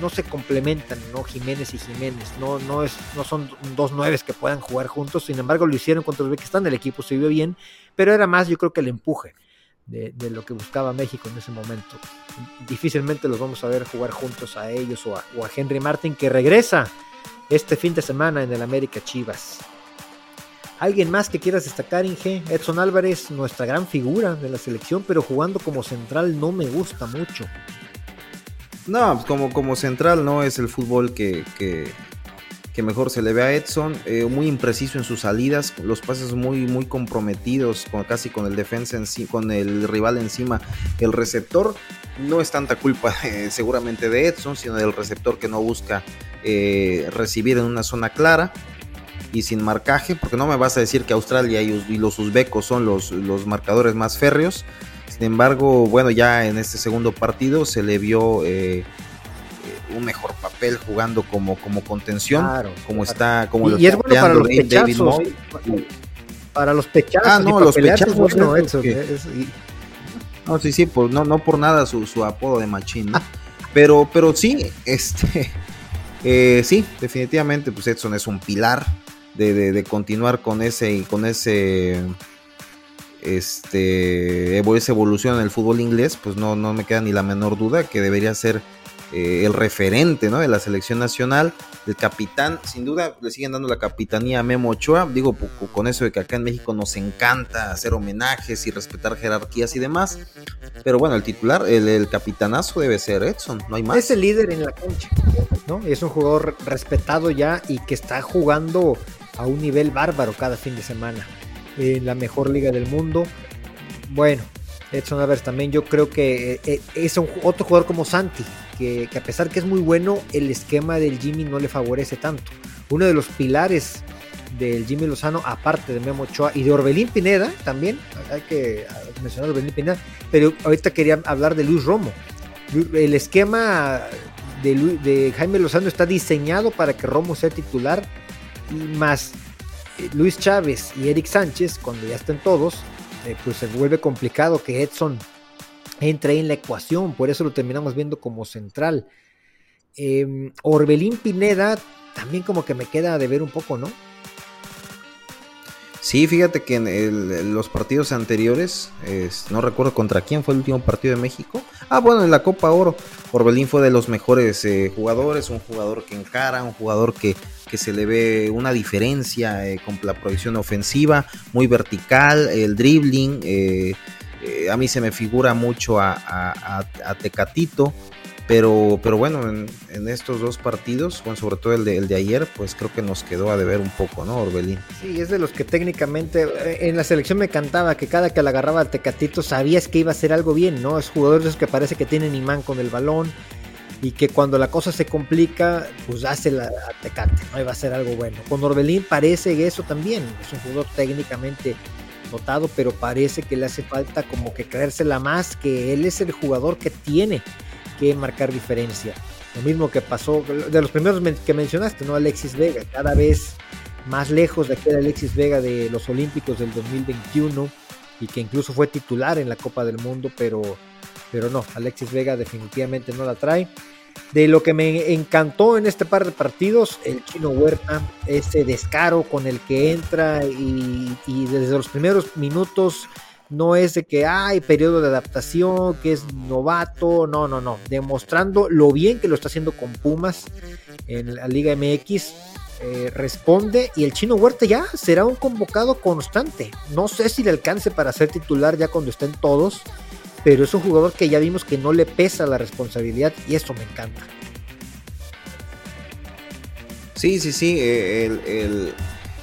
no se complementan, ¿no? Jiménez y Jiménez, no, no, es, no son dos nueves que puedan jugar juntos, sin embargo lo hicieron contra Uzbekistán, el equipo se vio bien, pero era más yo creo que el empuje de, lo que buscaba México en ese momento. Difícilmente los vamos a ver jugar juntos a ellos o a, Henry Martin que regresa este fin de semana en el América Chivas. ¿Alguien más que quieras destacar, Inge? Edson Álvarez, nuestra gran figura de la selección, pero jugando como central no me gusta mucho. No, pues como, como central no es el fútbol que, que, mejor se le ve a Edson. Eh, muy impreciso en sus salidas, los pases muy, muy comprometidos, casi con el defensa, en con el rival encima. El receptor no es tanta culpa eh, seguramente de Edson, sino del receptor que no busca eh, recibir en una zona clara y sin marcaje, porque no me vas a decir que Australia y, los uzbecos son los, los marcadores más férreos. Sin embargo, bueno, ya en este segundo partido se le vio un mejor papel jugando como, como contención, como está, como y, es bueno para los pechazos, para los pechazos. Ah, no, los pechazos. Bueno, eso, No, sí, sí, pues, no, no por nada su, su apodo de machín, pero, pero sí, este, eh, sí, definitivamente, pues Edson es un pilar de, de, de continuar con ese, con ese este, esa evolución en el fútbol inglés, pues no, no me queda ni la menor duda que debería ser eh, el referente ¿no? de la selección nacional, el capitán, sin duda le siguen dando la capitanía a Memo Ochoa, digo con eso de que acá en México nos encanta hacer homenajes y respetar jerarquías y demás, pero bueno, el titular, el, capitanazo debe ser Edson, no hay más. Es el líder en la cancha, ¿no? Es un jugador respetado ya y que está jugando a un nivel bárbaro cada fin de semana en la mejor liga del mundo. Bueno, Edson Alvarez también yo creo que eh, eh, es otro jugador como Santi, que, a pesar que es muy bueno, el esquema del Jimmy no le favorece tanto. Uno de los pilares del Jimmy Lozano, aparte de Memo Ochoa y de Orbelín Pineda también, hay que mencionar a Orbelín Pineda, pero ahorita quería hablar de Luis Romo. El esquema de, de Jaime Lozano está diseñado para que Romo sea titular y más eh, Luis Chávez y Eric Sánchez, cuando ya estén todos, eh, pues se vuelve complicado que Edson entre en la ecuación, por eso lo terminamos viendo como central. Em, Orbelín Pineda también como que me queda de ver un poco, ¿no? Sí, fíjate que en los partidos anteriores, no recuerdo contra quién fue el último partido de México. Ah, bueno, en la Copa Oro, Orbelín fue de los mejores eh, jugadores, un jugador que encara, un jugador que, que se le ve una diferencia eh, con la proyección ofensiva, muy vertical, el dribbling. Eh, a mí se me figura mucho a, a Tecatito, pero, pero bueno, en, estos dos partidos, bueno, sobre todo el de, el de ayer, pues creo que nos quedó a deber un poco, ¿no, Orbelín? Sí, es de los que técnicamente eh, en la selección me cantaba que cada que le agarraba al Tecatito sabías que iba a hacer algo bien, ¿no? Es jugadores que parece que tienen imán con el balón y que cuando la cosa se complica, pues hace la Tecate, ¿no? Y va a ser algo bueno. Con Orbelín parece eso también, es un jugador técnicamente notado, pero parece que le hace falta como que creérsela más, que él es el jugador que tiene que marcar diferencia. Lo mismo que pasó de los primeros que mencionaste, ¿no? Alexis Vega, cada vez más lejos de aquel Alexis Vega de los Olímpicos del 2021 y que incluso fue titular en la Copa del Mundo, pero, pero no, Alexis Vega definitivamente no la trae. De lo que me encantó en este par de partidos, el chino Huerta, ese descaro con el que entra y, desde los primeros minutos no es de que hay periodo de adaptación, que es novato, no, no, no, demostrando lo bien que lo está haciendo con Pumas en la Liga MX. Eh, responde y el chino Huerta ya será un convocado constante. No sé si le alcance para ser titular ya cuando estén todos, pero es un jugador que ya vimos que no le pesa la responsabilidad y eso me encanta. Sí, sí, sí, eh, el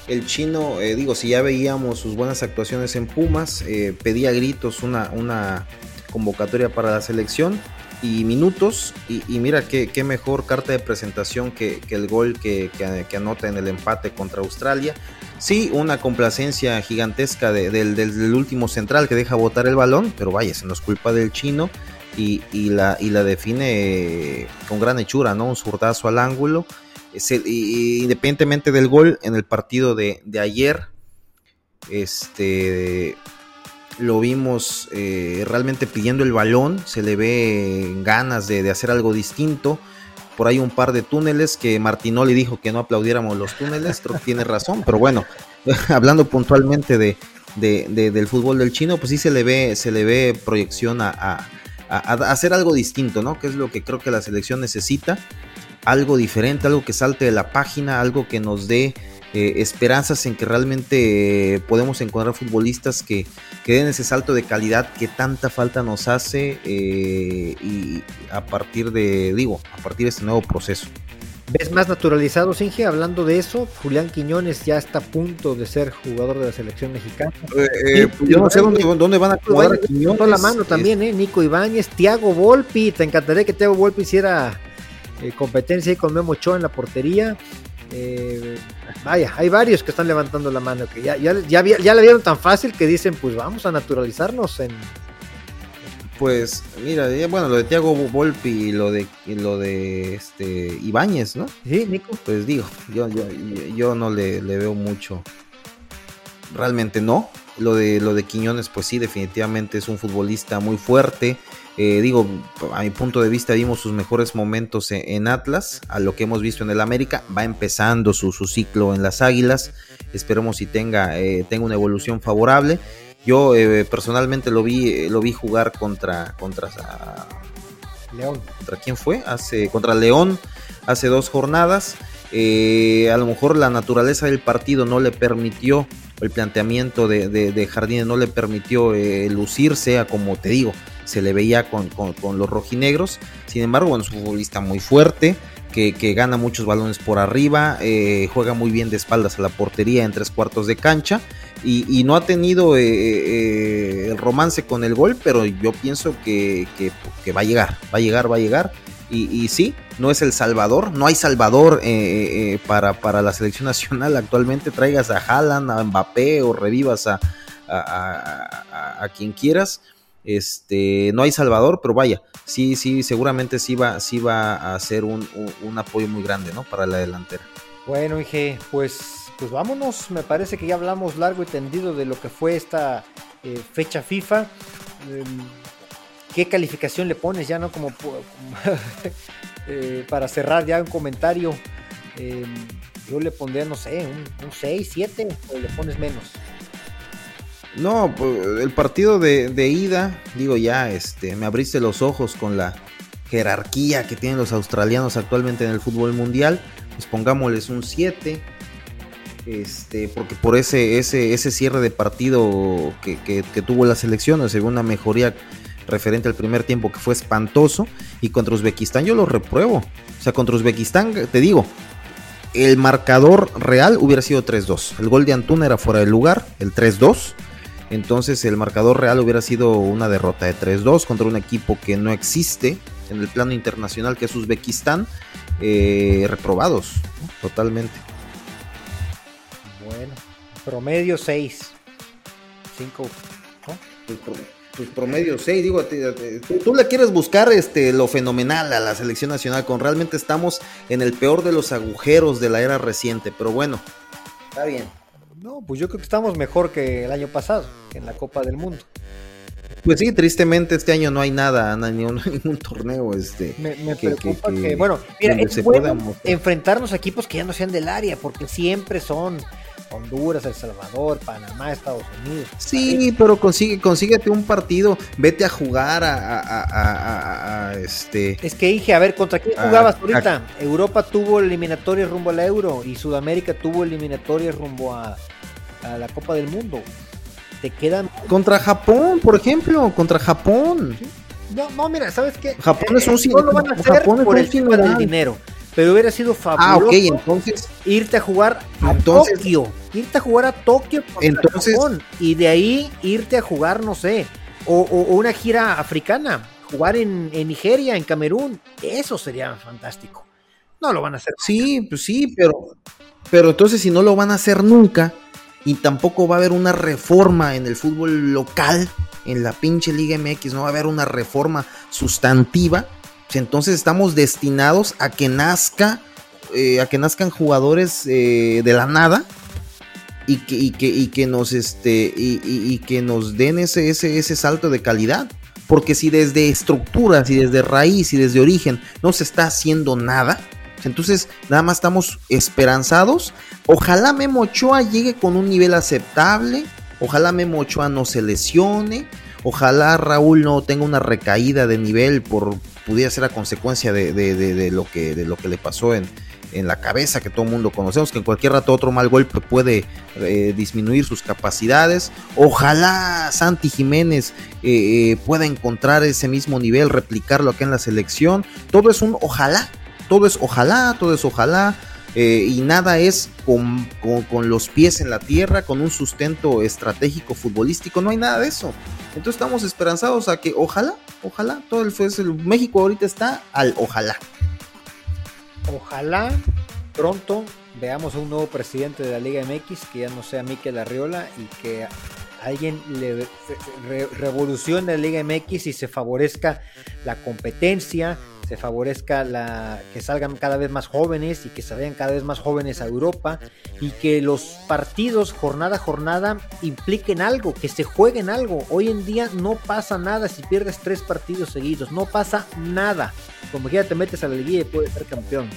el chino, eh, digo, si ya veíamos sus buenas actuaciones en Pumas, eh, pedía gritos una, una convocatoria para la selección y minutos. Y, mira qué, mejor carta de presentación que, el gol que, anota en el empate contra Australia. Sí, una complacencia gigantesca del, último central que deja botar el balón, pero vaya, se nos culpa del chino. Y, la, y la define con gran hechura, ¿no? Un zurdazo al ángulo independientemente del gol en el partido de, ayer, este lo vimos eh, realmente pidiendo el balón, se le ve ganas de, hacer algo distinto. Por ahí un par de túneles que Martinoli dijo que no aplaudiéramos los túneles, creo que tiene razón, pero bueno, hablando puntualmente de, del fútbol del chino, pues sí se le ve, se le ve proyección a, a, hacer algo distinto, ¿no? Que es lo que creo que la selección necesita algo diferente, algo que salte de la página, algo que nos dé eh, esperanzas en que realmente eh, podemos encontrar futbolistas que, que, den ese salto de calidad que tanta falta nos hace eh, y a partir de, digo, a partir de este nuevo proceso. ¿Ves más naturalizado, Singe? Hablando de eso, Julián Quiñones ya está a punto de ser jugador de la selección mexicana. Pues yo no sé dónde, van a jugar a la mano también, ¿eh? Nico Ibáñez, Tiago Volpi. Te encantaría que Tiago Volpi hiciera eh, competencia con Memo Ochoa en la portería. Eh, vaya, hay varios que están levantando la mano, que ya, ya, ya, ya la vieron tan fácil que dicen, pues vamos a naturalizarnos en... Pues mira, bueno, lo de Tiago Volpi y lo de lo de este Ibáñez, ¿no? Sí, Nico. Pues digo, yo, yo, yo no le, le veo mucho. Realmente no. Lo de lo de Quiñones, pues sí, definitivamente es un futbolista muy fuerte eh, digo, a mi punto de vista vimos sus mejores momentos e-, en, Atlas, a lo que hemos visto en el América, va empezando su, ciclo en las Águilas, esperemos si tenga, eh, tenga una evolución favorable. Yo eh, personalmente lo vi, lo vi jugar contra, contra León. ¿Contra quién fue? Hace, contra León hace dos jornadas. a lo mejor la naturaleza del partido no le permitió, el planteamiento de, de, Jardines no le permitió lucirse a como te digo, se le veía con, los rojinegros. Sin embargo, es un futbolista muy fuerte, que, gana muchos balones por arriba, eh, juega muy bien de espaldas a la portería en tres cuartos de cancha. Y, no ha tenido eh, eh, el romance con el gol, pero yo pienso que, va a llegar, va a llegar, va a llegar. Y, sí, no es el Salvador, no hay Salvador para, para, la selección nacional actualmente, traigas a Haaland, a Mbappé o revivas a, a, quien quieras. Este, no hay Salvador, pero vaya, sí, sí, seguramente sí va, sí va a ser un, apoyo muy grande, ¿no? Para la delantera. Bueno, Inge, pues, pues vámonos. Me parece que ya hablamos largo y tendido de lo que fue esta eh, fecha FIFA. Em, ¿Qué calificación le pones ya, no? Como, eh, para cerrar ya un comentario. Em, yo le pondría, no sé, un, un 6, 7, o le pones menos. No, pues, el partido de, ida, digo ya, este, me abriste los ojos con la jerarquía que tienen los australianos actualmente en el fútbol mundial. Pues pongámosles un 7. Este, porque por ese, ese, ese cierre de partido que, que, tuvo la selección, se ve una mejoría referente al primer tiempo que fue espantoso. Y contra Uzbekistán yo lo repruebo. O sea, contra Uzbekistán, te digo, el marcador real hubiera sido 3-2. El gol de Antuna era fuera de lugar, el 3-2 entonces el marcador real hubiera sido una derrota de 3-2 contra un equipo que no existe en el plano internacional, que es Uzbekistán, eh, reprobados totalmente. Bueno, promedio 6. 5. Pues, promedio 6, digo, tú, le quieres buscar este, lo fenomenal a la selección nacional, con realmente estamos en el peor de los agujeros de la era reciente, pero bueno, está bien. No, pues yo creo que estamos mejor que el año pasado, que en la Copa del Mundo. Pues sí, tristemente este año no hay nada, no hay ningún, torneo. Este, me, preocupa que, bueno, mira, es bueno enfrentarnos a equipos que ya no sean del área, porque siempre son Honduras, El Salvador, Panamá, Estados Unidos. Sí, pero consigue, consíguete un partido, vete a jugar a, este. Es que dije, a ver, ¿contra quién jugabas ahorita? Europa tuvo eliminatorias rumbo al Euro y Sudamérica tuvo eliminatorias rumbo a, la Copa del Mundo. Te quedan. Contra Japón, por ejemplo, contra Japón. No, no, mira, ¿sabes qué? Japón es un eh, no lo van a hacer Japón por el del dinero. Pero hubiera sido fabuloso ah, entonces, irte a jugar a Tokio. Irte a jugar a Tokio entonces, Japón, y de ahí irte a jugar, no sé, o, una gira africana, jugar en, Nigeria, en Camerún. Eso sería fantástico. No lo van a hacer. Sí, pues sí, pero, pero entonces si no lo van a hacer nunca y tampoco va a haber una reforma en el fútbol local, en la pinche Liga MX, no va a haber una reforma sustantiva entonces estamos destinados a que nazca, eh, a que nazcan jugadores eh, de la nada y que, nos este y, que nos den ese, ese, ese salto de calidad. Porque si desde estructuras y desde raíz y desde origen no se está haciendo nada, entonces nada más estamos esperanzados. Ojalá Memo Ochoa llegue con un nivel aceptable. Ojalá Memo Ochoa no se lesione. Ojalá Raúl no tenga una recaída de nivel por, pudiera ser a consecuencia de, lo, que, de lo que le pasó en, en la cabeza que todo el mundo conocemos, que en cualquier rato otro mal golpe puede eh, disminuir sus capacidades. Ojalá Santi Jiménez eh, eh, pueda encontrar ese mismo nivel, replicarlo acá en la selección. Todo es un ojalá, todo es ojalá, todo es ojalá. Y nada es con, con, los pies en la tierra, con un sustento estratégico futbolístico, no hay nada de eso. Entonces estamos esperanzados a que ojalá ojalá, todo el, el México ahorita está al ojalá. Ojalá pronto veamos a un nuevo presidente de la Liga MX que ya no sea Miquel Arriola y que alguien le revolucione la Liga MX y se favorezca la competencia, se favorezca la, que salgan cada vez más jóvenes y que vayan cada vez más jóvenes a Europa y que los partidos jornada a jornada impliquen algo, que se jueguen algo. Hoy en día no pasa nada si pierdes tres partidos seguidos, no pasa nada. Como quiera te metes a la liguilla y puedes ser campeón.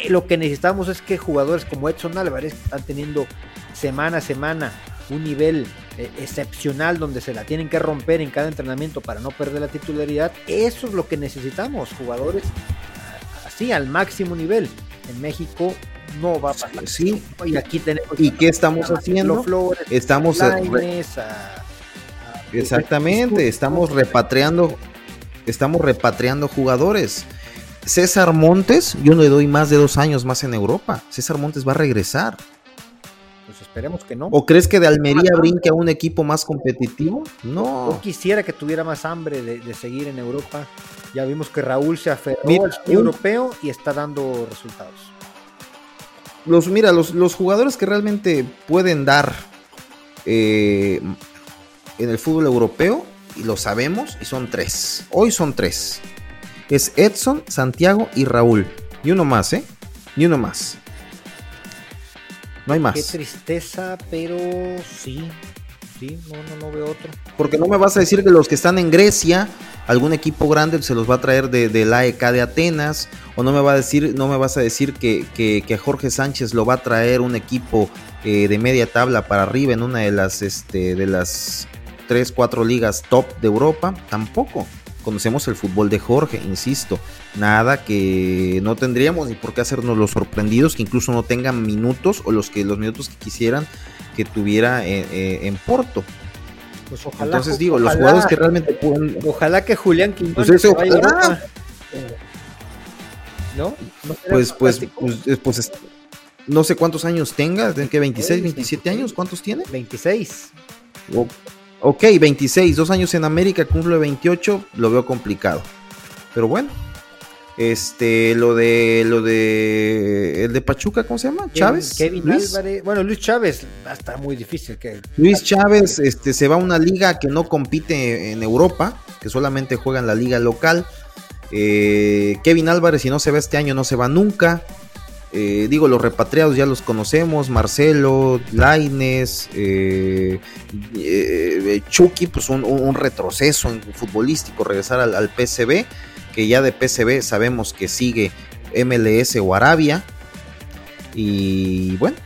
Eh, lo que necesitamos es que jugadores como Edson Álvarez están teniendo semana a semana un nivel eh, excepcional donde se la tienen que romper en cada entrenamiento para no perder la titularidad, eso es lo que necesitamos, jugadores así al máximo nivel. En México no va a pasar. Sí, y aquí tenemos. ¿Y qué estamos haciendo? estamos Exactamente, estamos repatriando estamos repatriando jugadores. César Montes, yo le doy más de dos años más en Europa. César Montes va a regresar Esperemos que no. ¿O crees que de Almería brinque a un equipo más competitivo? No. Yo quisiera que tuviera más hambre de, seguir en Europa. Ya vimos que Raúl se aferró al europeo y está dando resultados. Los, mira, los, los jugadores que realmente pueden dar eh, en el fútbol europeo, y lo sabemos, y son tres. Hoy son tres. Es Edson, Santiago y Raúl. Y uno más, ¿eh? Y uno más. No hay más. Qué tristeza, pero sí. Sí, no, no, no veo otro. Porque no me vas a decir que los que están en Grecia, algún equipo grande se los va a traer de, de la EK de Atenas, o no me, va a decir, no me vas a decir que, que, Jorge Sánchez lo va a traer un equipo eh, de media tabla para arriba en una de las, este, de las 3, 4 ligas top de Europa, tampoco. Conocemos el fútbol de Jorge, insisto, nada que no tendríamos ni por qué hacernos los sorprendidos que incluso no tengan minutos o los que los minutos que quisieran que tuviera eh, eh, en Porto. Pues ojalá, Entonces digo, los jugadores que realmente pueden. Ojalá que Julián Quiñones pues eso, vaya ¿No? pues, pues, pues, pues, no sé cuántos años tenga, que 26, 27 años, ¿cuántos tiene? 26. Ok, 26, dos años en América, cumple 28, lo veo complicado. Pero bueno, este, lo de, lo de, el de Pachuca, ¿cómo se llama? Chávez. Kevin Álvarez, bueno, Luis Chávez estar muy difícil que. Luis Chávez, este, se va a una liga que no compite en Europa, que solamente juega en la liga local. Eh, Kevin Álvarez, si no se va este año, no se va nunca. Eh, digo, los repatriados ya los conocemos, Marcelo, Laines, eh, eh, Chucky, pues un, retroceso en futbolístico, regresar al, al, PCB, que ya de PCB sabemos que sigue MLS o Arabia. Y bueno,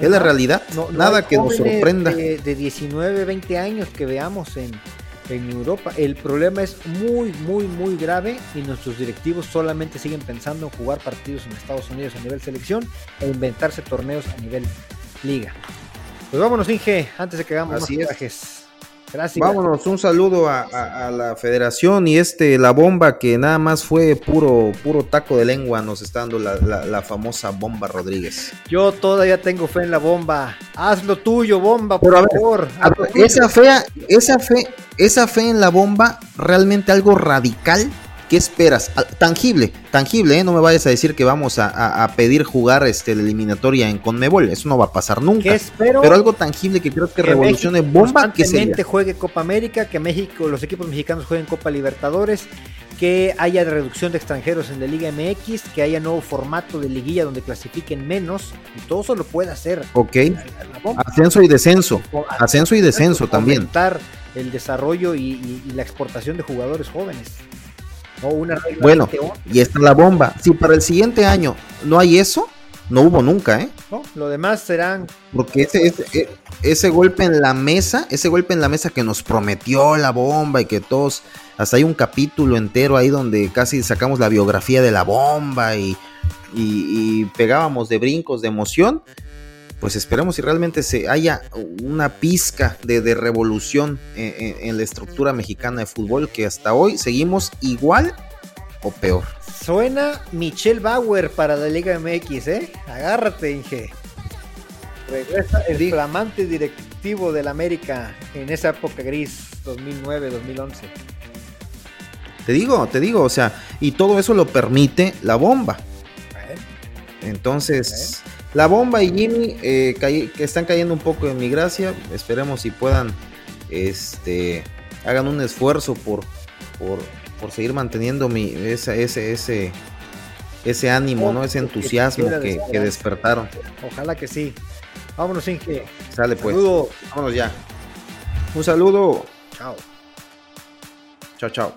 es la realidad, nada que nos sorprenda. De, de 19, 20 años que veamos en, en Europa. El problema es muy, muy, muy grave y nuestros directivos solamente siguen pensando en jugar partidos en Estados Unidos a nivel selección e inventarse torneos a nivel liga. Pues vámonos, Inge, antes de que hagamos Así Gracias. Vámonos, un saludo a, la federación y este, la bomba que nada más fue puro, puro taco de lengua, nos está dando la, famosa bomba Rodríguez. Yo todavía tengo fe en la bomba. Haz lo tuyo, bomba, por favor. esa fe, esa fe, esa fe en la bomba, realmente algo radical ¿Qué esperas? Ah, tangible, tangible, ¿eh? no me vayas a decir que vamos a, pedir jugar este, la eliminatoria en Conmebol, eso no va a pasar nunca. espero? Pero algo tangible que creo que, revolucione bomba, que se juegue Copa América, que México, los equipos mexicanos jueguen Copa Libertadores, que haya reducción de extranjeros en la Liga MX, que haya nuevo formato de liguilla donde clasifiquen menos, y todo eso lo puede hacer. Ok, ascenso y descenso, ascenso y descenso también. Aumentar el desarrollo y la exportación de jugadores jóvenes bueno, y está la bomba. Si para el siguiente año no hay eso, no hubo nunca, ¿eh? No, lo demás serán. Porque ese, ese, ese, golpe en la mesa, ese golpe en la mesa que nos prometió la bomba y que todos, hasta hay un capítulo entero ahí donde casi sacamos la biografía de la bomba y, y, y pegábamos de brincos de emoción pues esperemos si realmente se haya una pizca de, revolución en, la estructura mexicana de fútbol que hasta hoy seguimos igual o peor. Suena Michelle Bauer para la Liga MX, ¿eh? Agárrate, Inge. Regresa el flamante directivo del América en esa época gris, 2009-2011. Te digo, te digo, o sea, y todo eso lo permite la bomba. Entonces, la bomba y Jimmy eh, que están cayendo un poco en mi gracia. Esperemos si puedan, este, hagan un esfuerzo por, por, seguir manteniendo mi, ese, ese, ese, ese ánimo, ¿no? Ese entusiasmo que, despertaron. Ojalá que sí. Vámonos, Inge. Sale pues. Vámonos ya. Un saludo. Chao. Chao, chao.